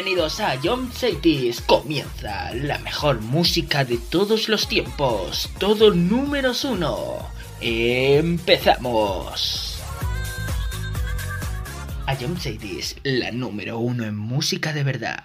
Bienvenidos a John Cities. Comienza la mejor música de todos los tiempos. Todo números uno. Empezamos. A John Cities, la número uno en música de verdad.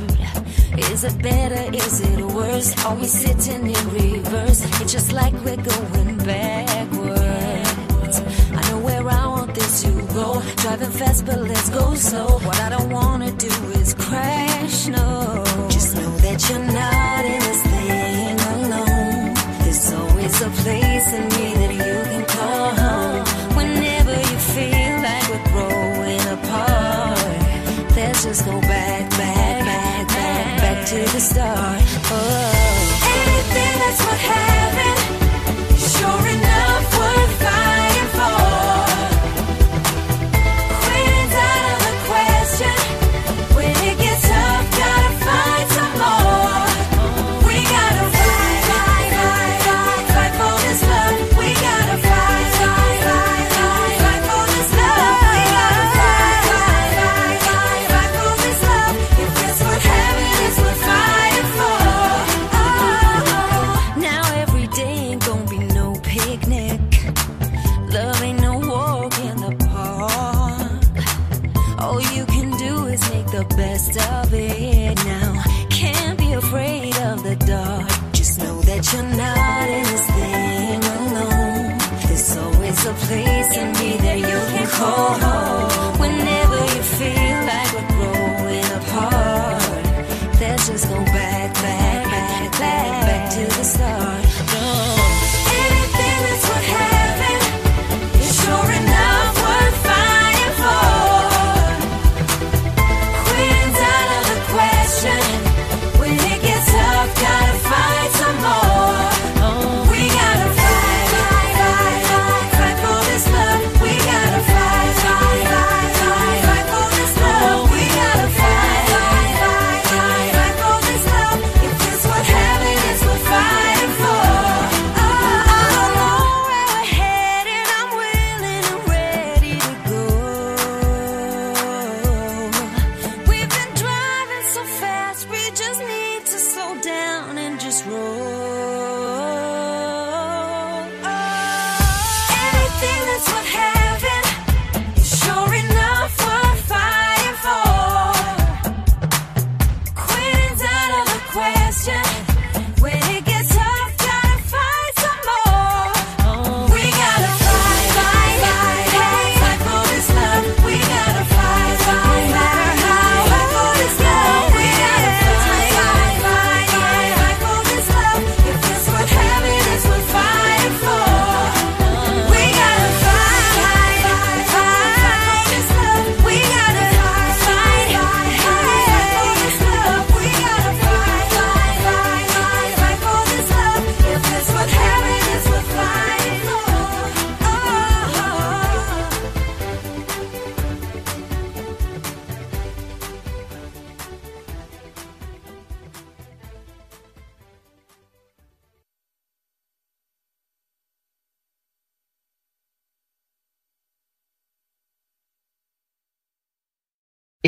Is it better? Is it worse? Are we sitting in reverse? It's just like we're going backwards. I know where I want this to go. Driving fast, but let's go slow. What I don't wanna do is crash, no. Just know that you're not in this thing alone. There's always a place in me that you can call home. Whenever you feel like we're growing apart, let's just go back, back, to the start. Oh, anything that's what happened,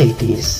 Cities.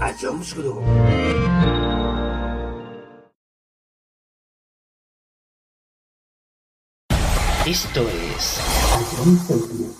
a Jones Group. Esto es...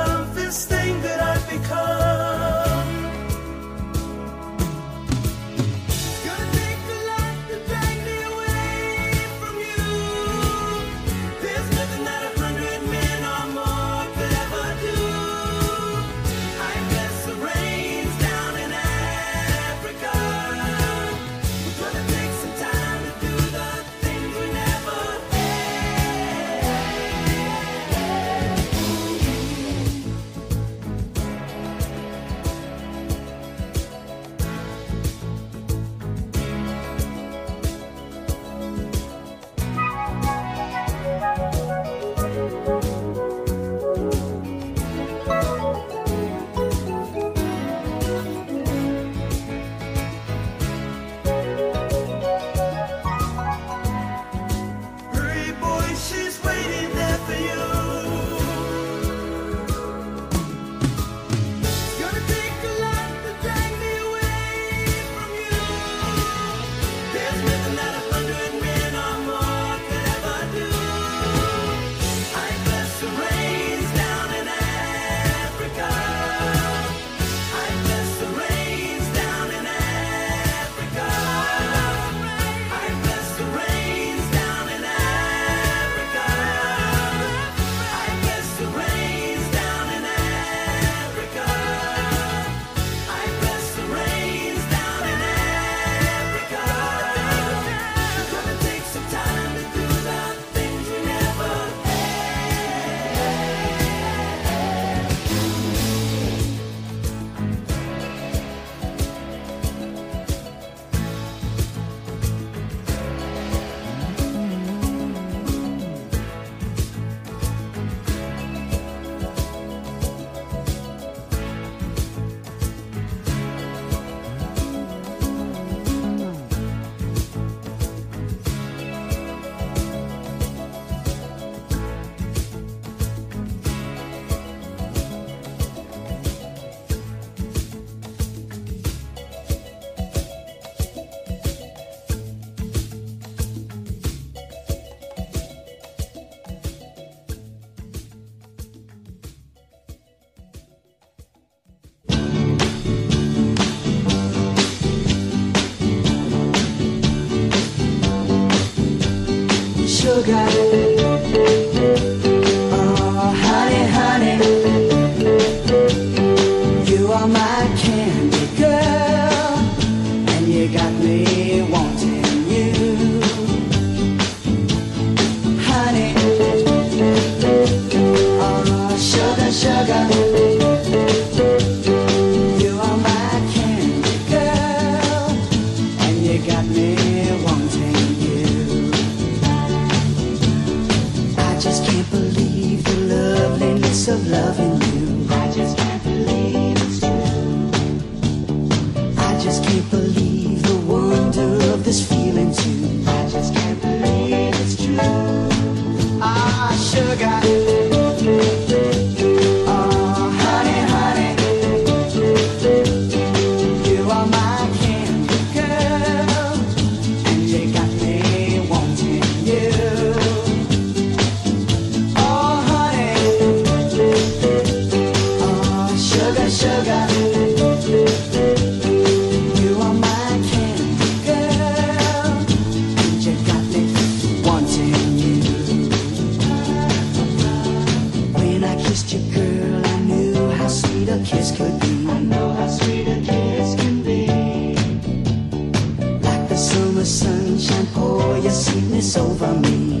sweetness over me.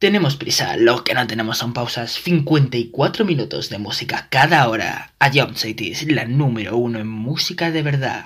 Tenemos prisa, lo que no tenemos son pausas. 54 minutos de música cada hora. A Jump Cities, la número uno en música de verdad.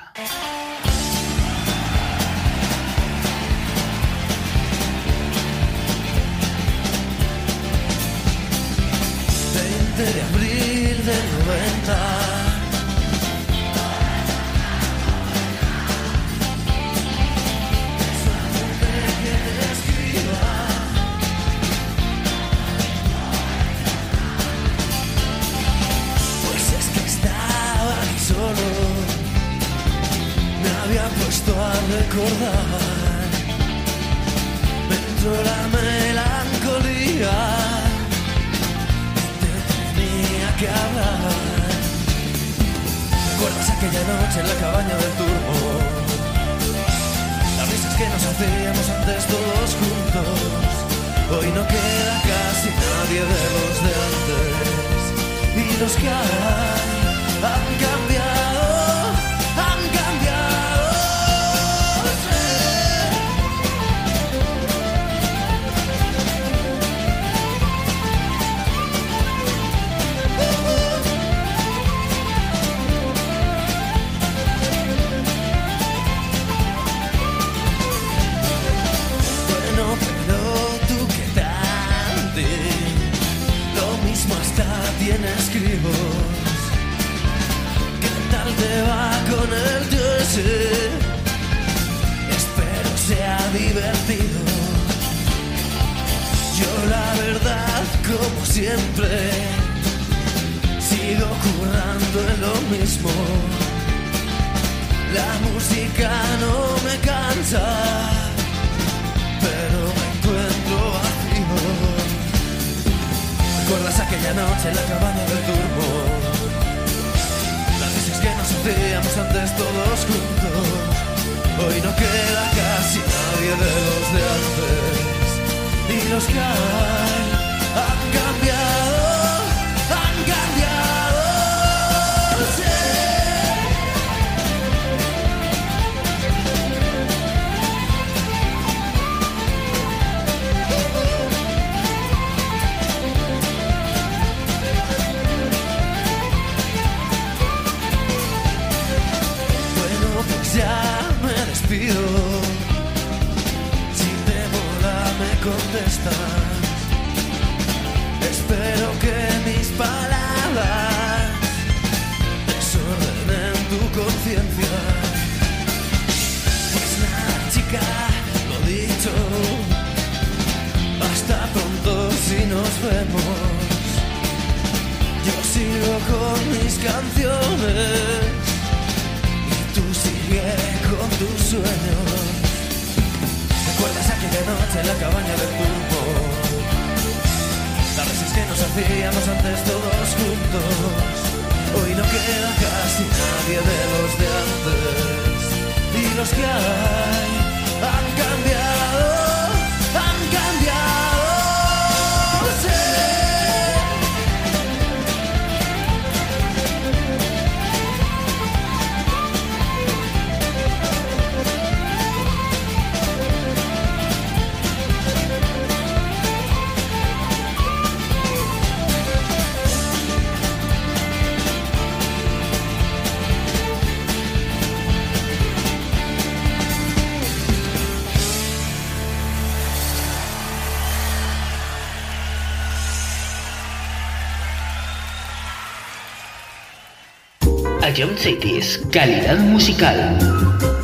John Cities, calidad musical.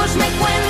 tiempos me cuentan.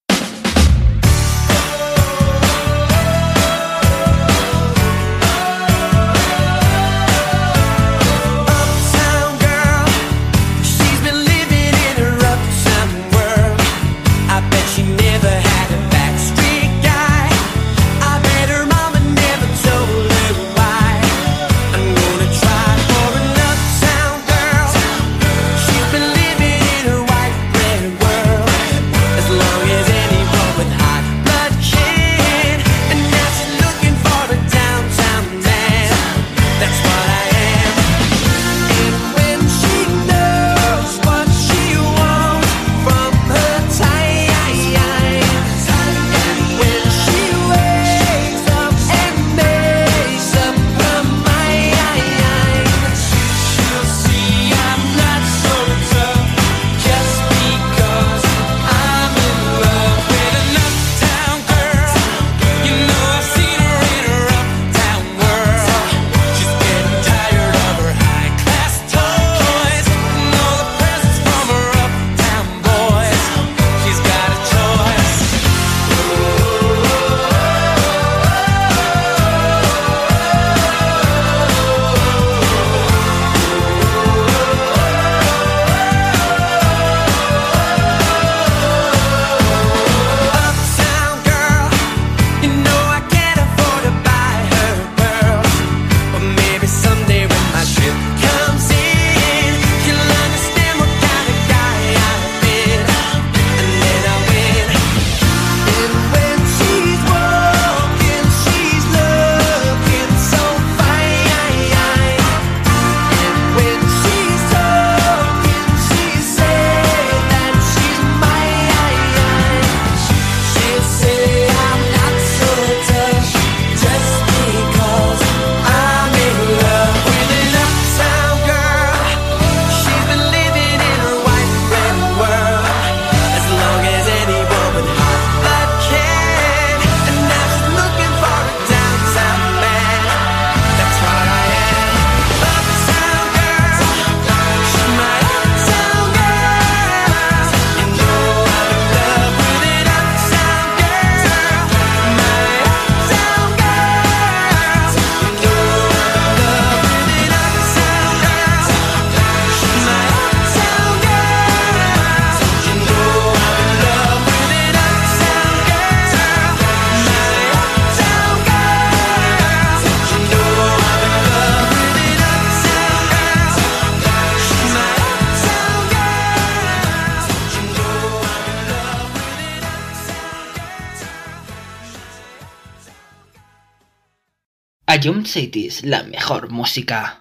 Ion City la mejor música.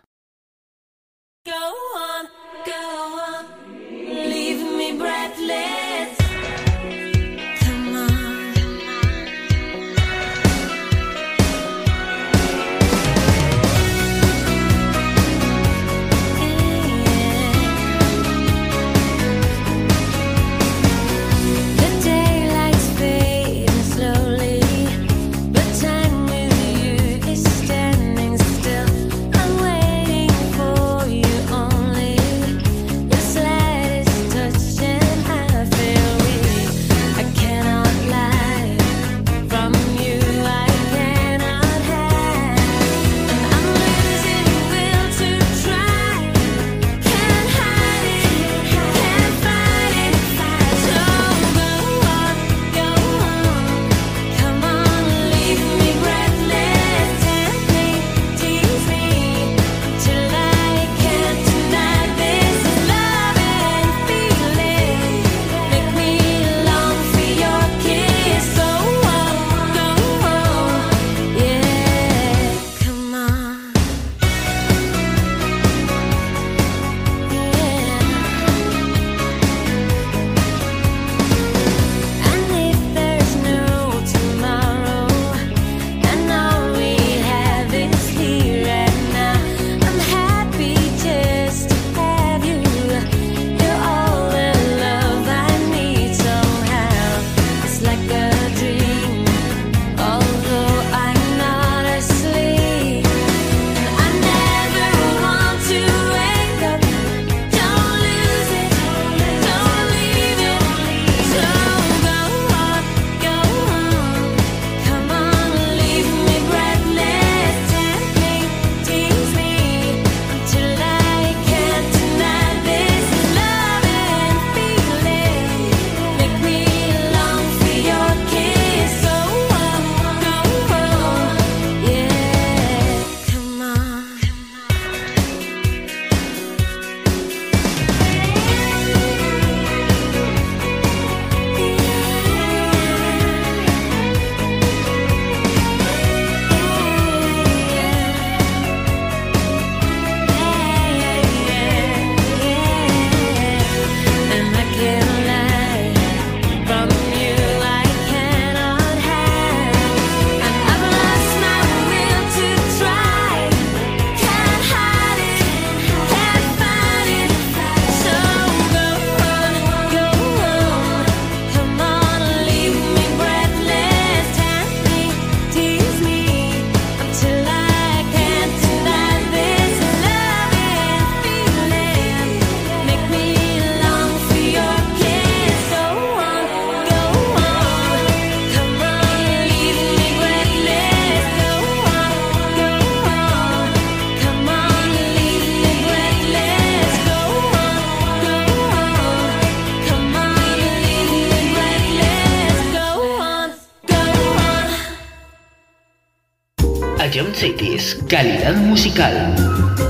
Calidad musical.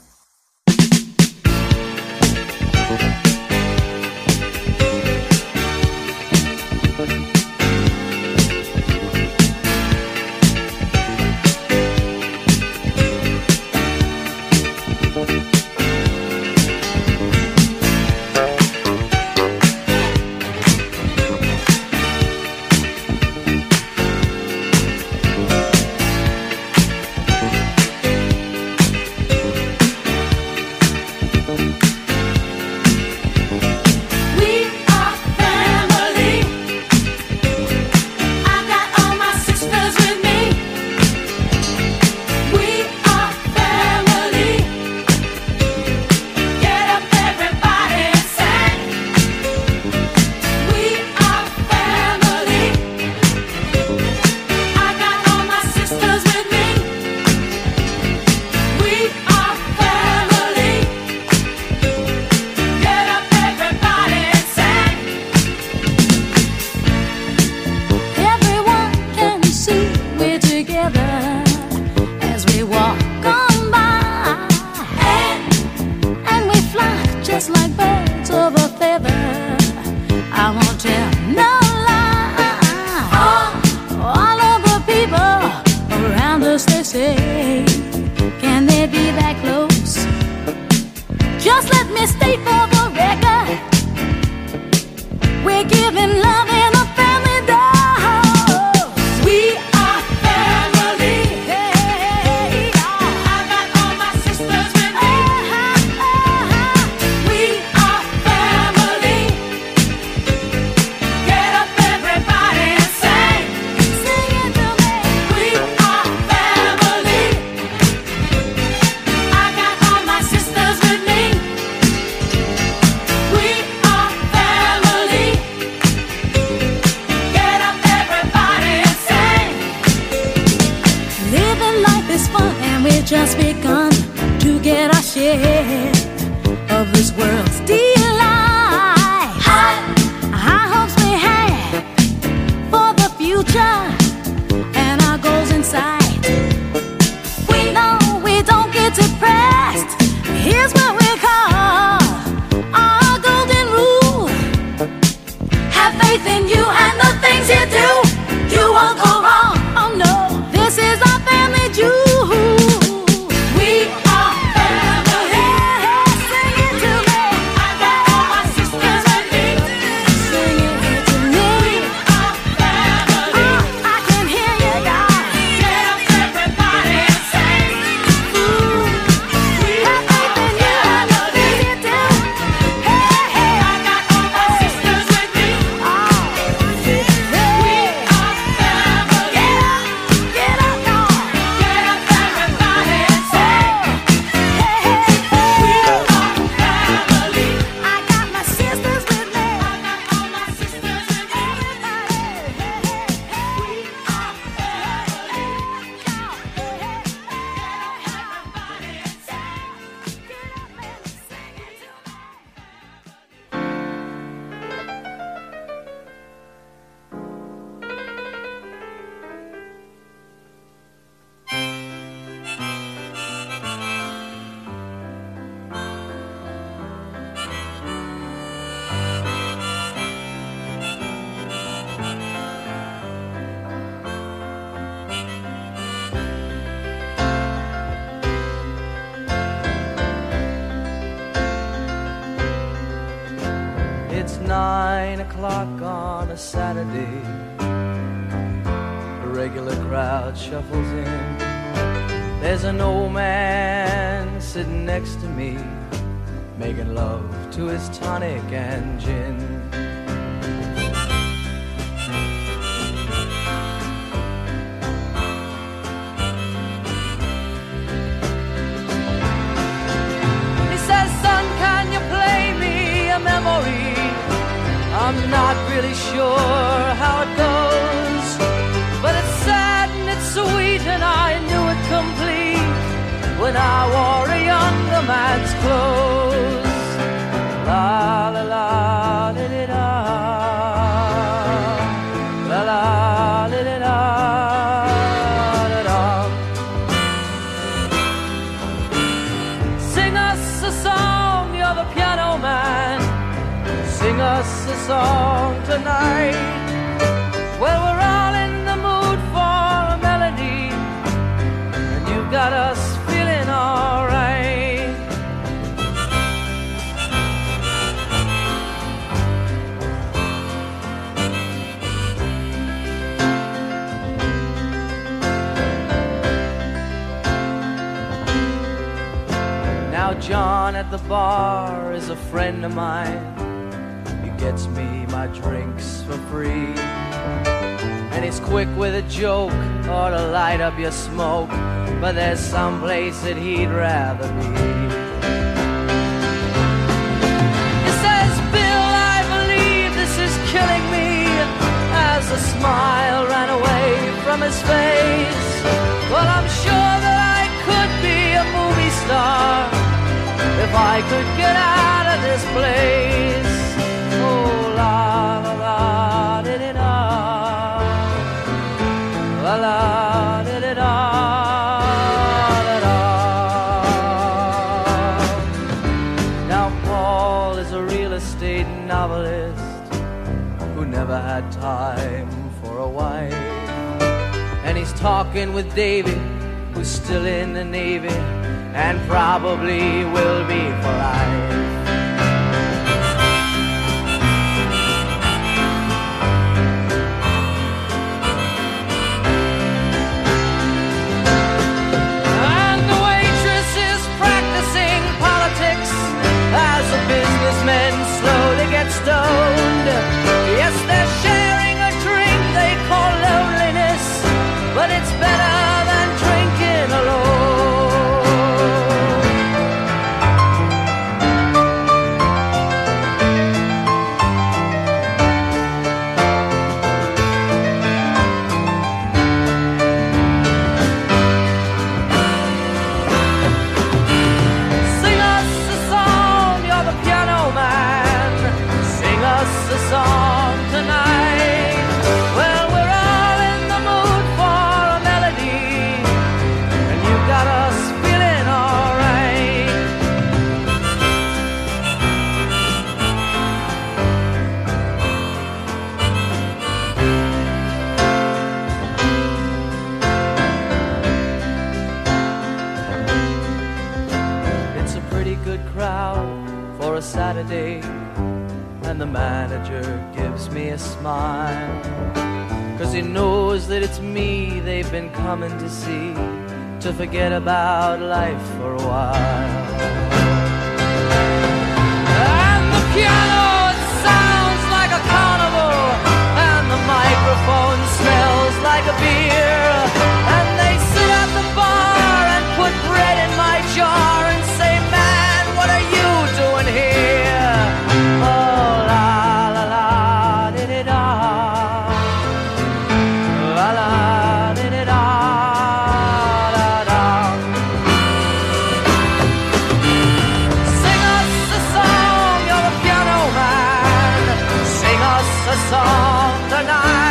salt the night.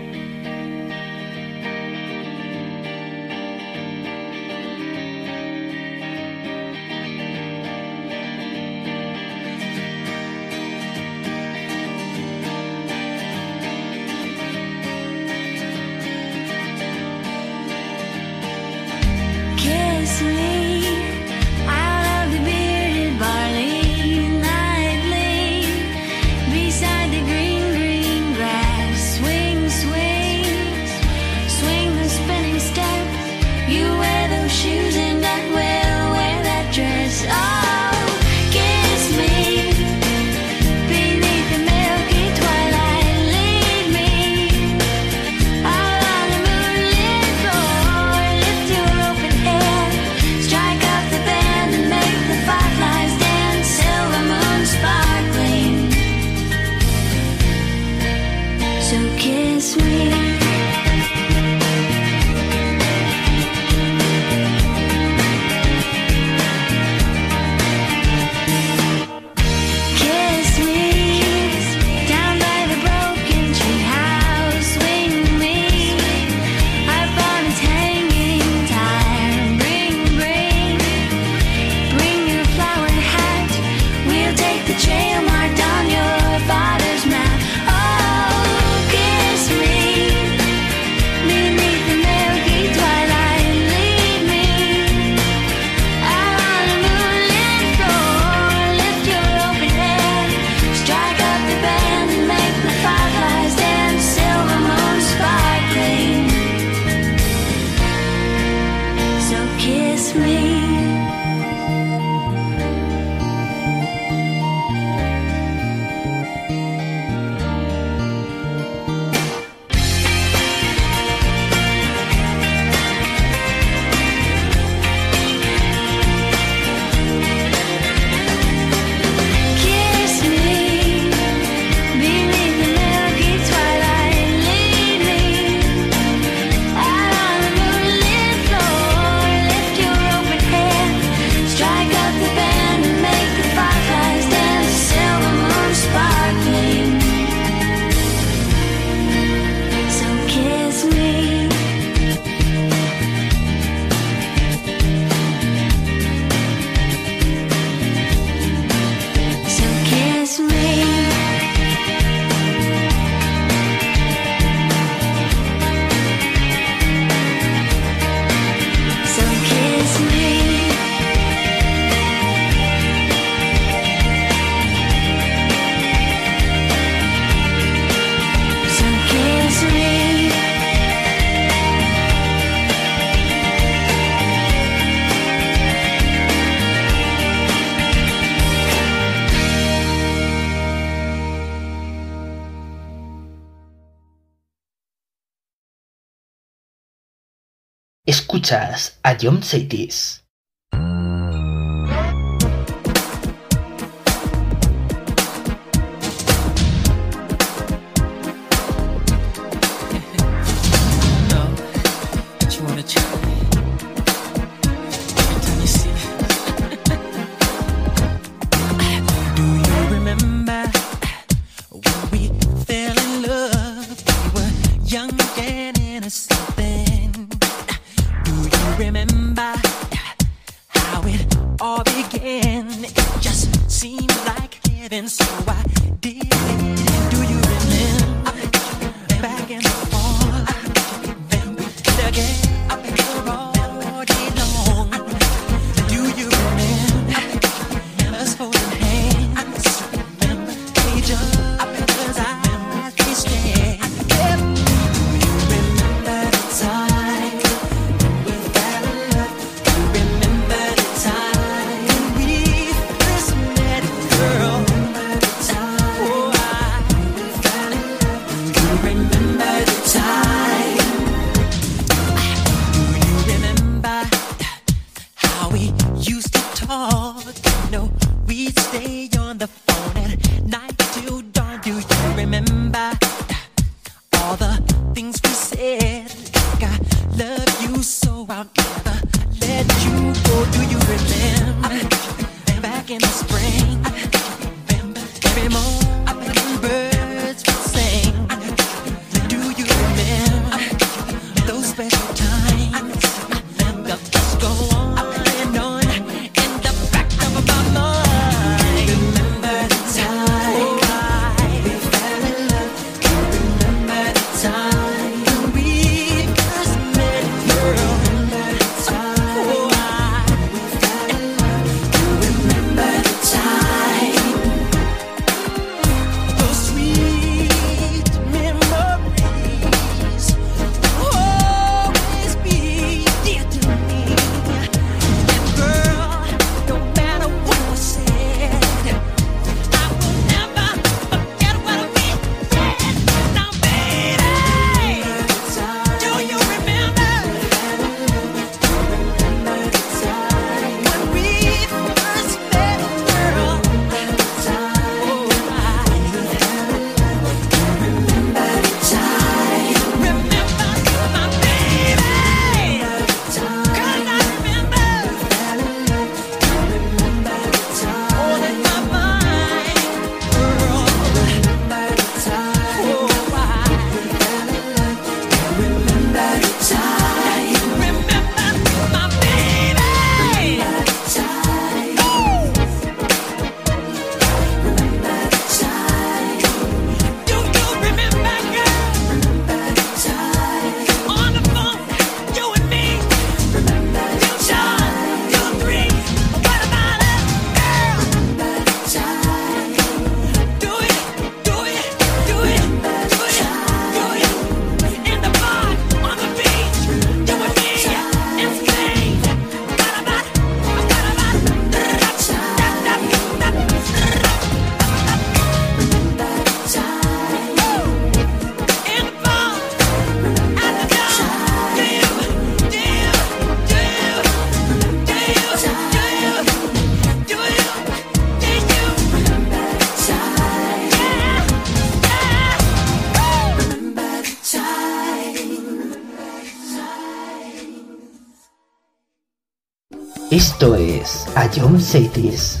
Escuchas a A John Cities.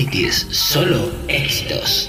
Cities, solo éxitos.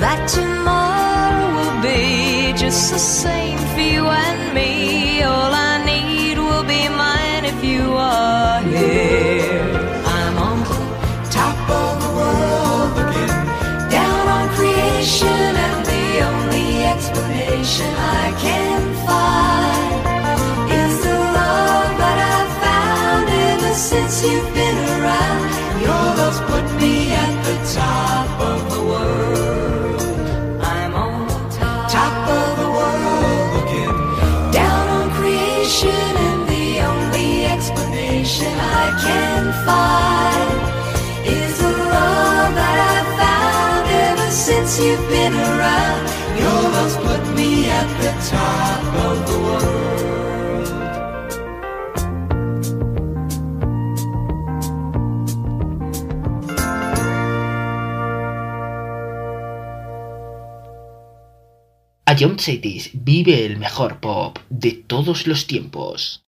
that tomorrow will be just the same for you and me. All I need will be mine if you are here. I'm on top of the world again. down on creation, and the only explanation I can find is the love that I've found ever since you've been around. Your love's put you've been around. Your love's put me at the top of the world. A John Cities vive el mejor pop de todos los tiempos.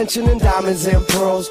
Attention and diamonds and pearls.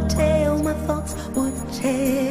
head.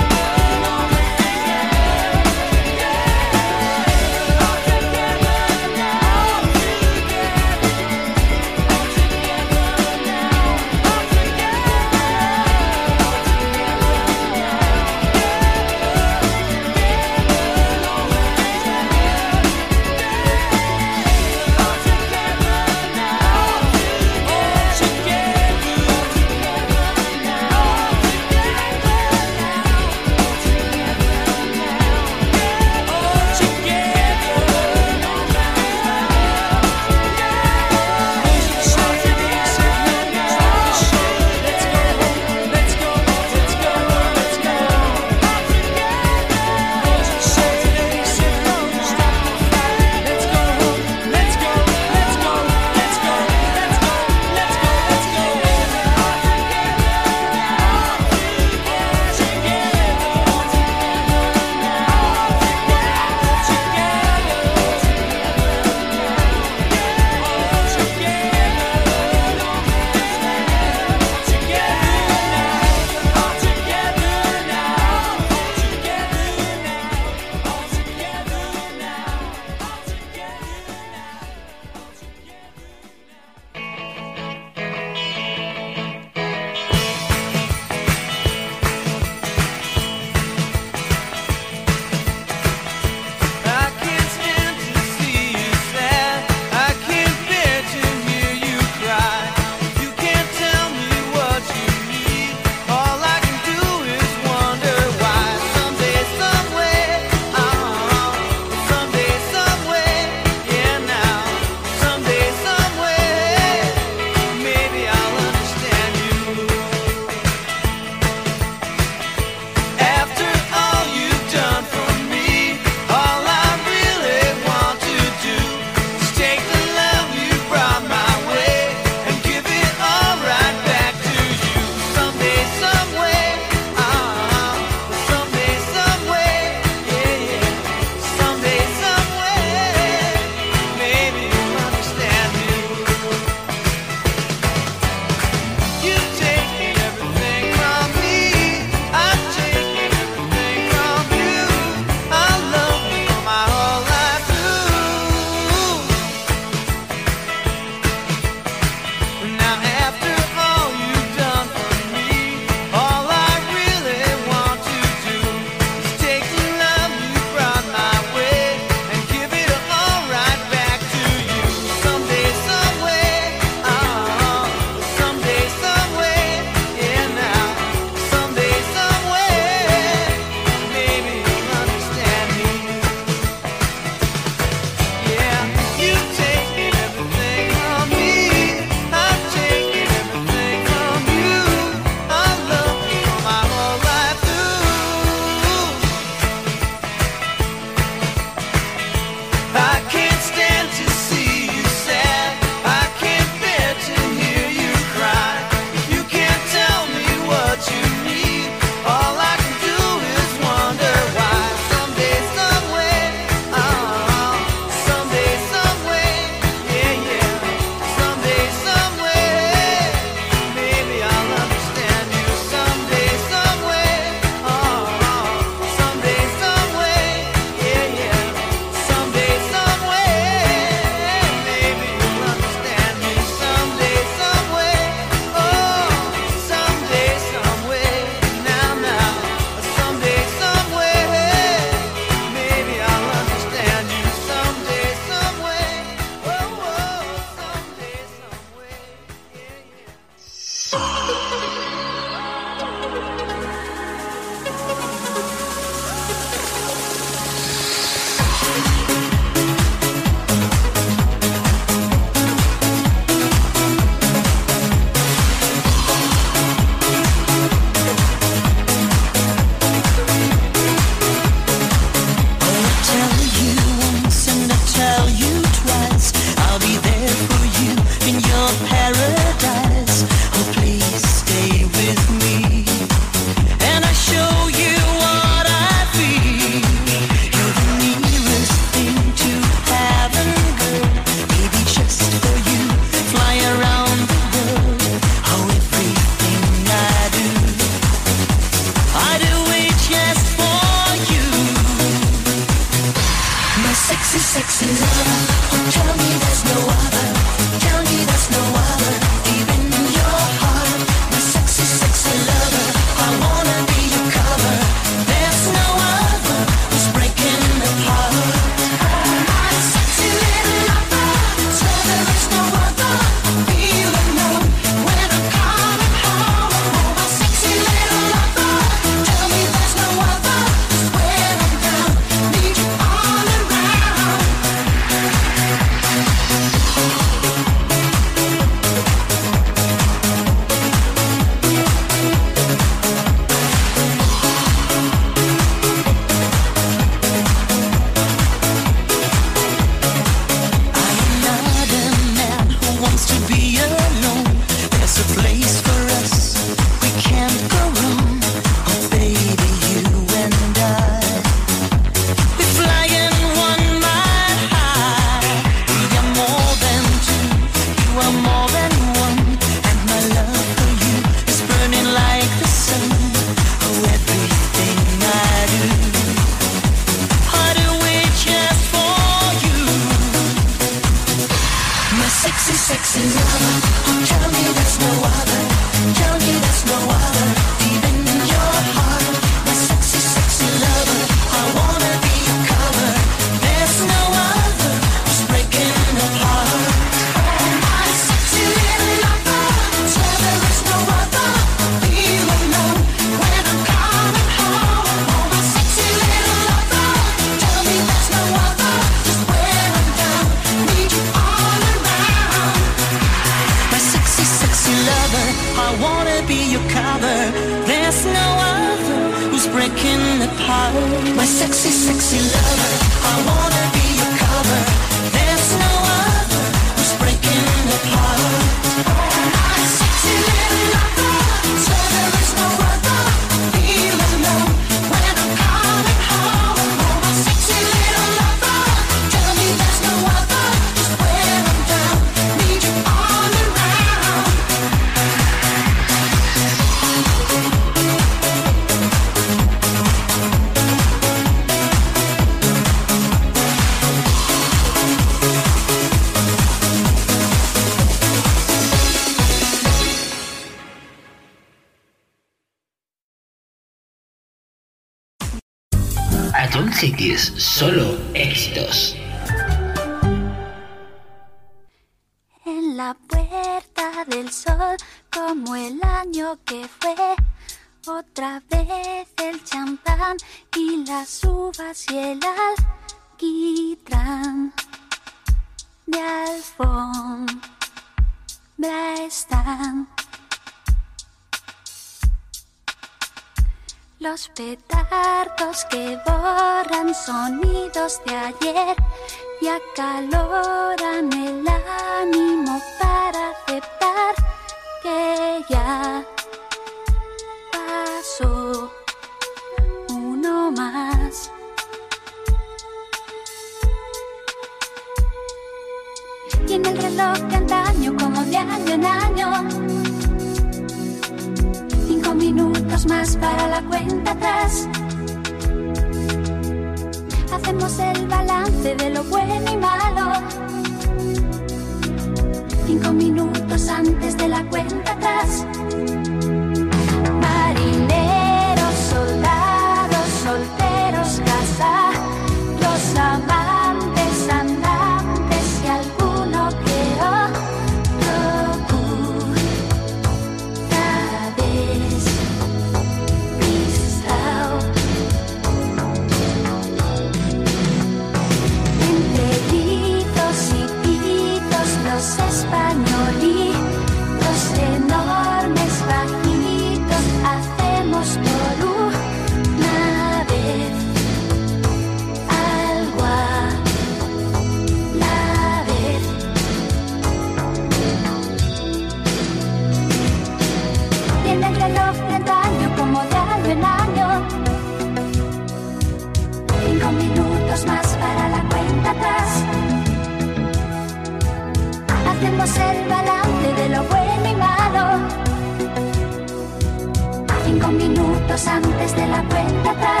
Minutos antes de la cuenta atrás.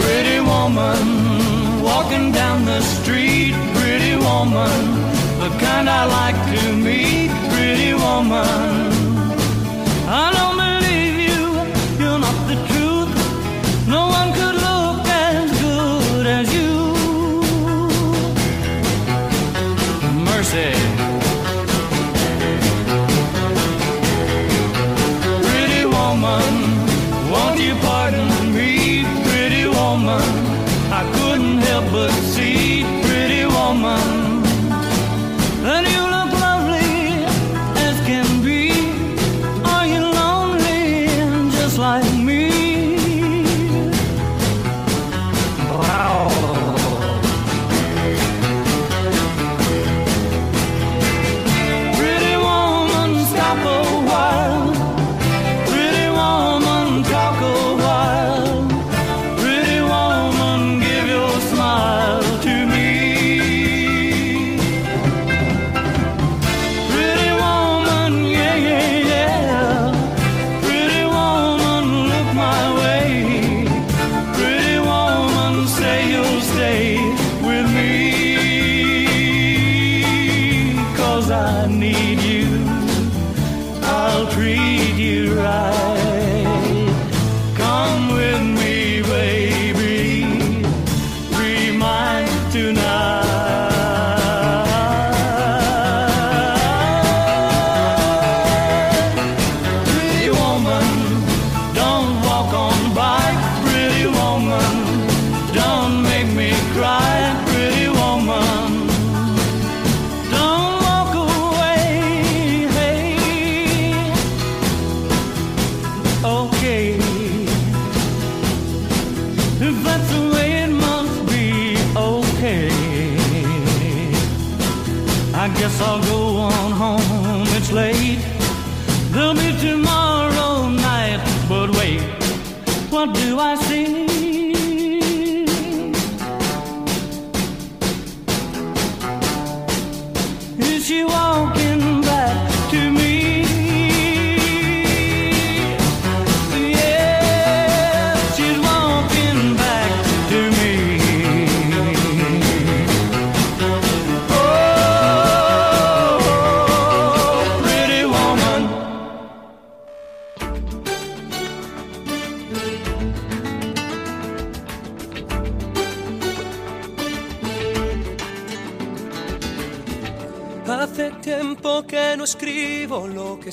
Pretty woman walking down the street, pretty woman kind I like to meet, pretty woman.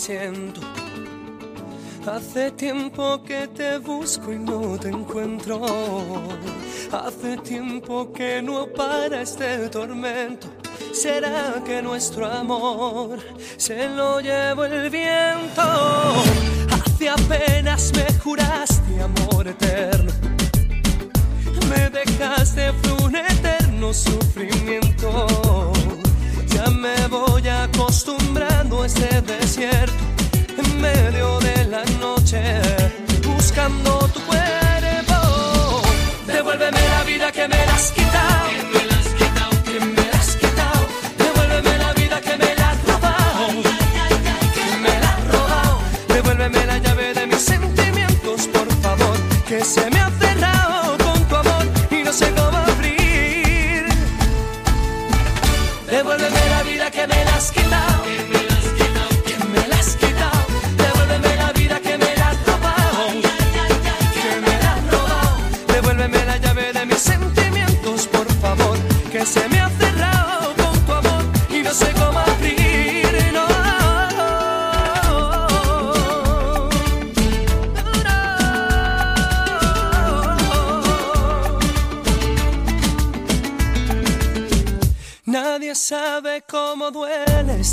siento. Hace tiempo que te busco y no te encuentro. Hace tiempo que no para este tormento. ¿Será que nuestro amor se lo llevó el viento? Hace apenas me juraste amor eterno. Me dejaste por un eterno sufrimiento me voy acostumbrando a este desierto en medio de la noche buscando tu cuerpo. Devuélveme la vida que me la has quitado. Devuélveme la vida que me la has robado. Que me has robado. Devuélveme la llave de mis sentimientos, por favor, que se me hace.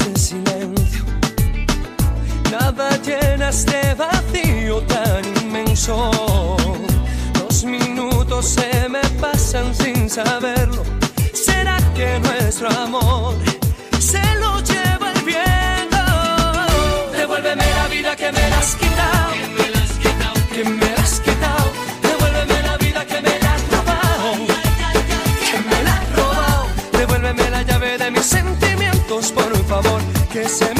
ese silencio. Nada llena este vacío tan inmenso. Los minutos se me pasan sin saberlo. ¿Será que nuestro amor se lo lleva el viento? Devuélveme la vida que me has quitado que se me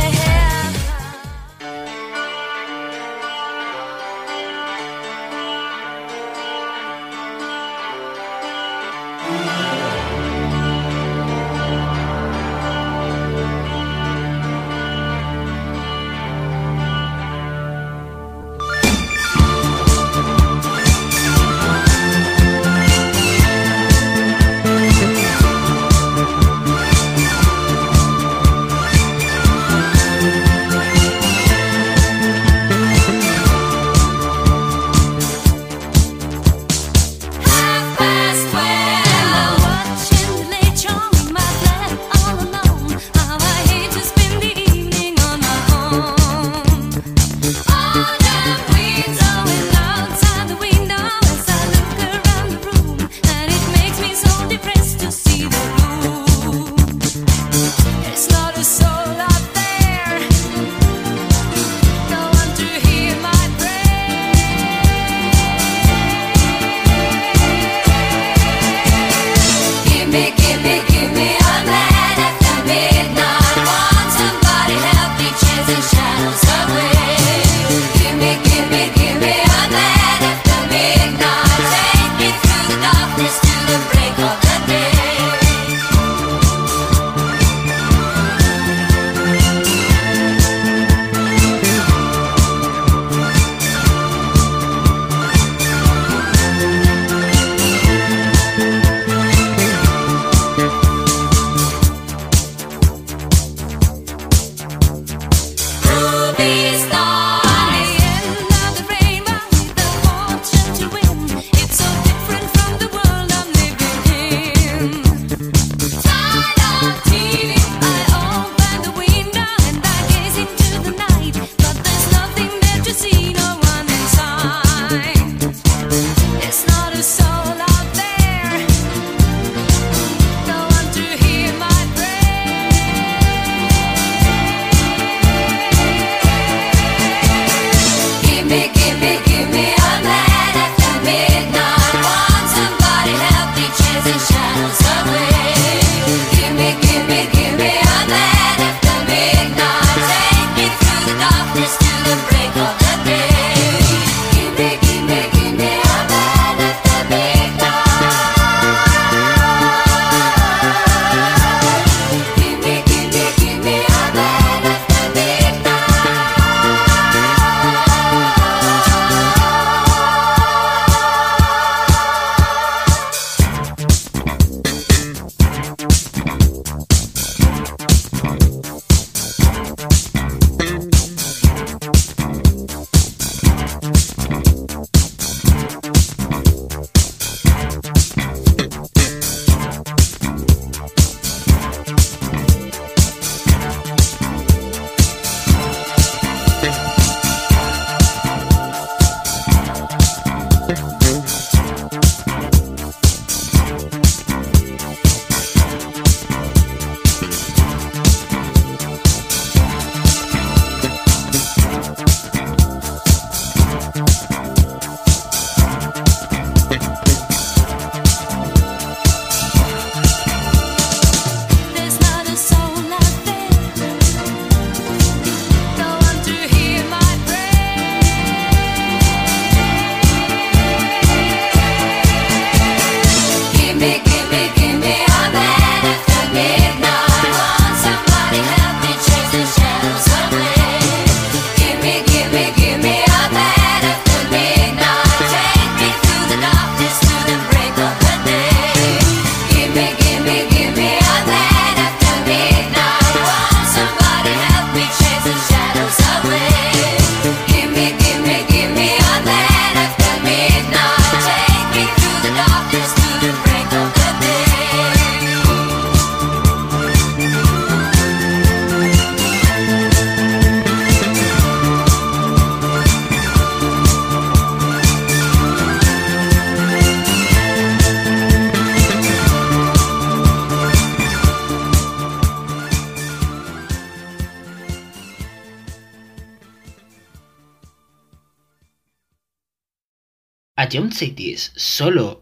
Solo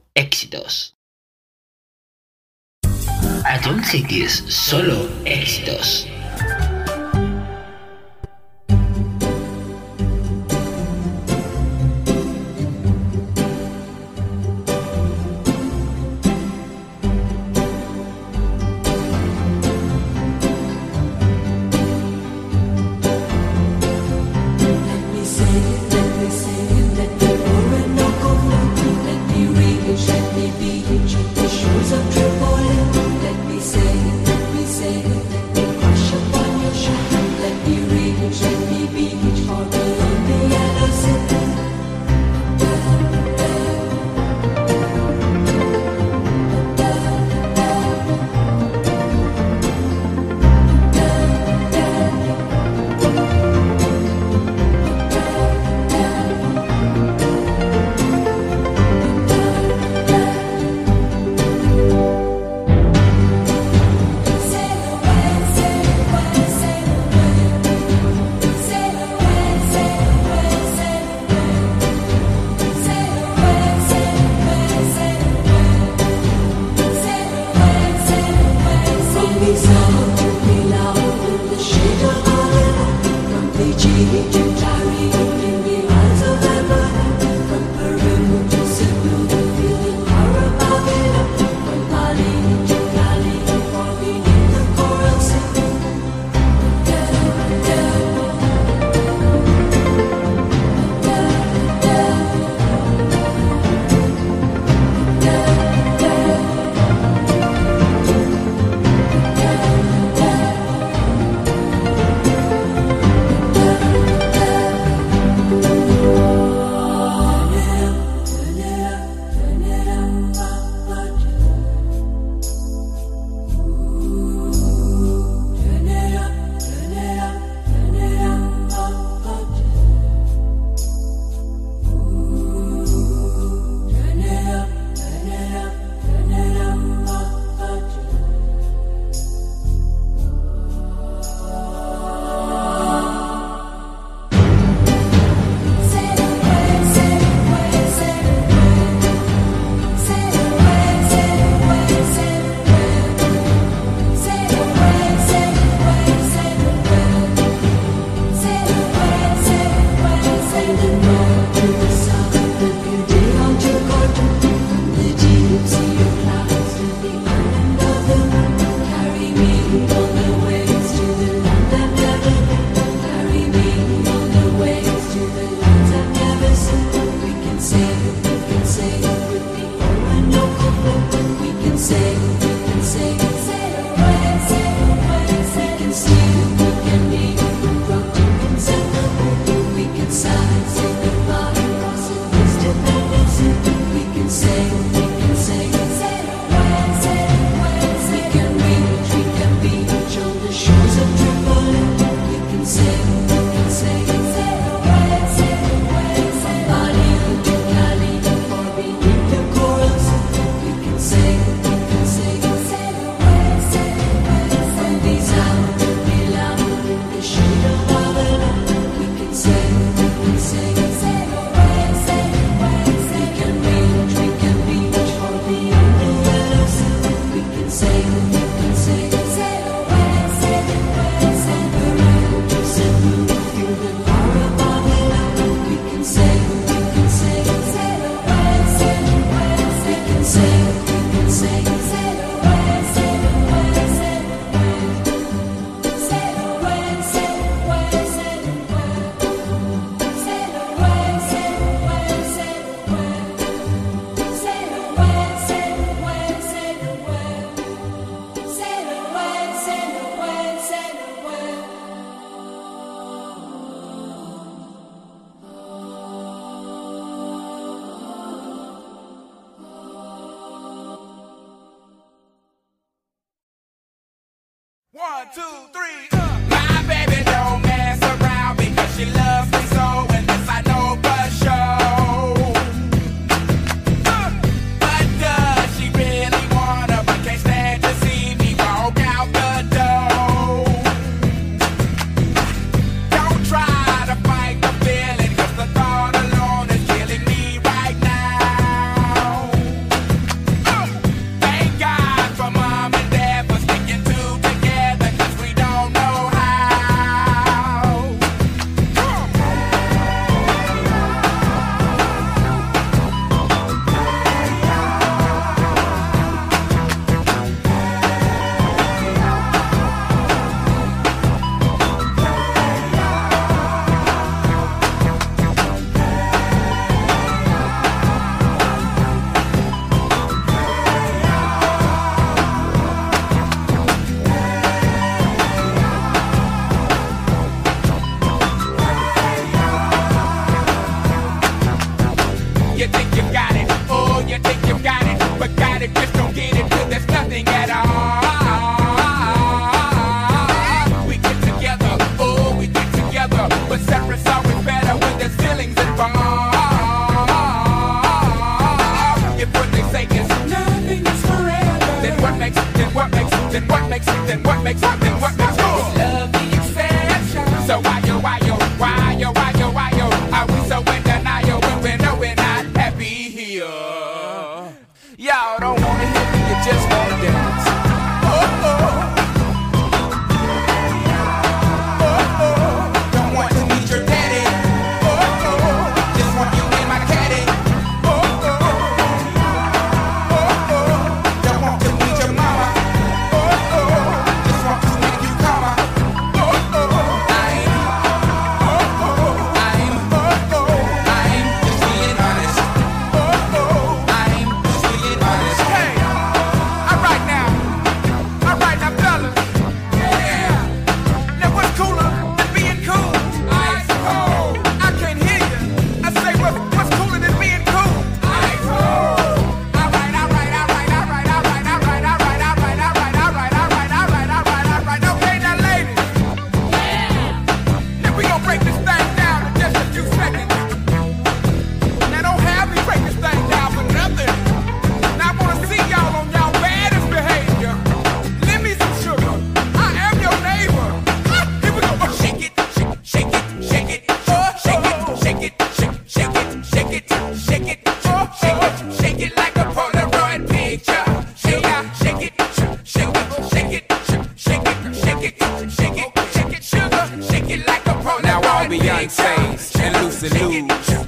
Beyonce. And Lucy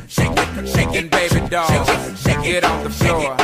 shake Shaking baby doll, get on the floor.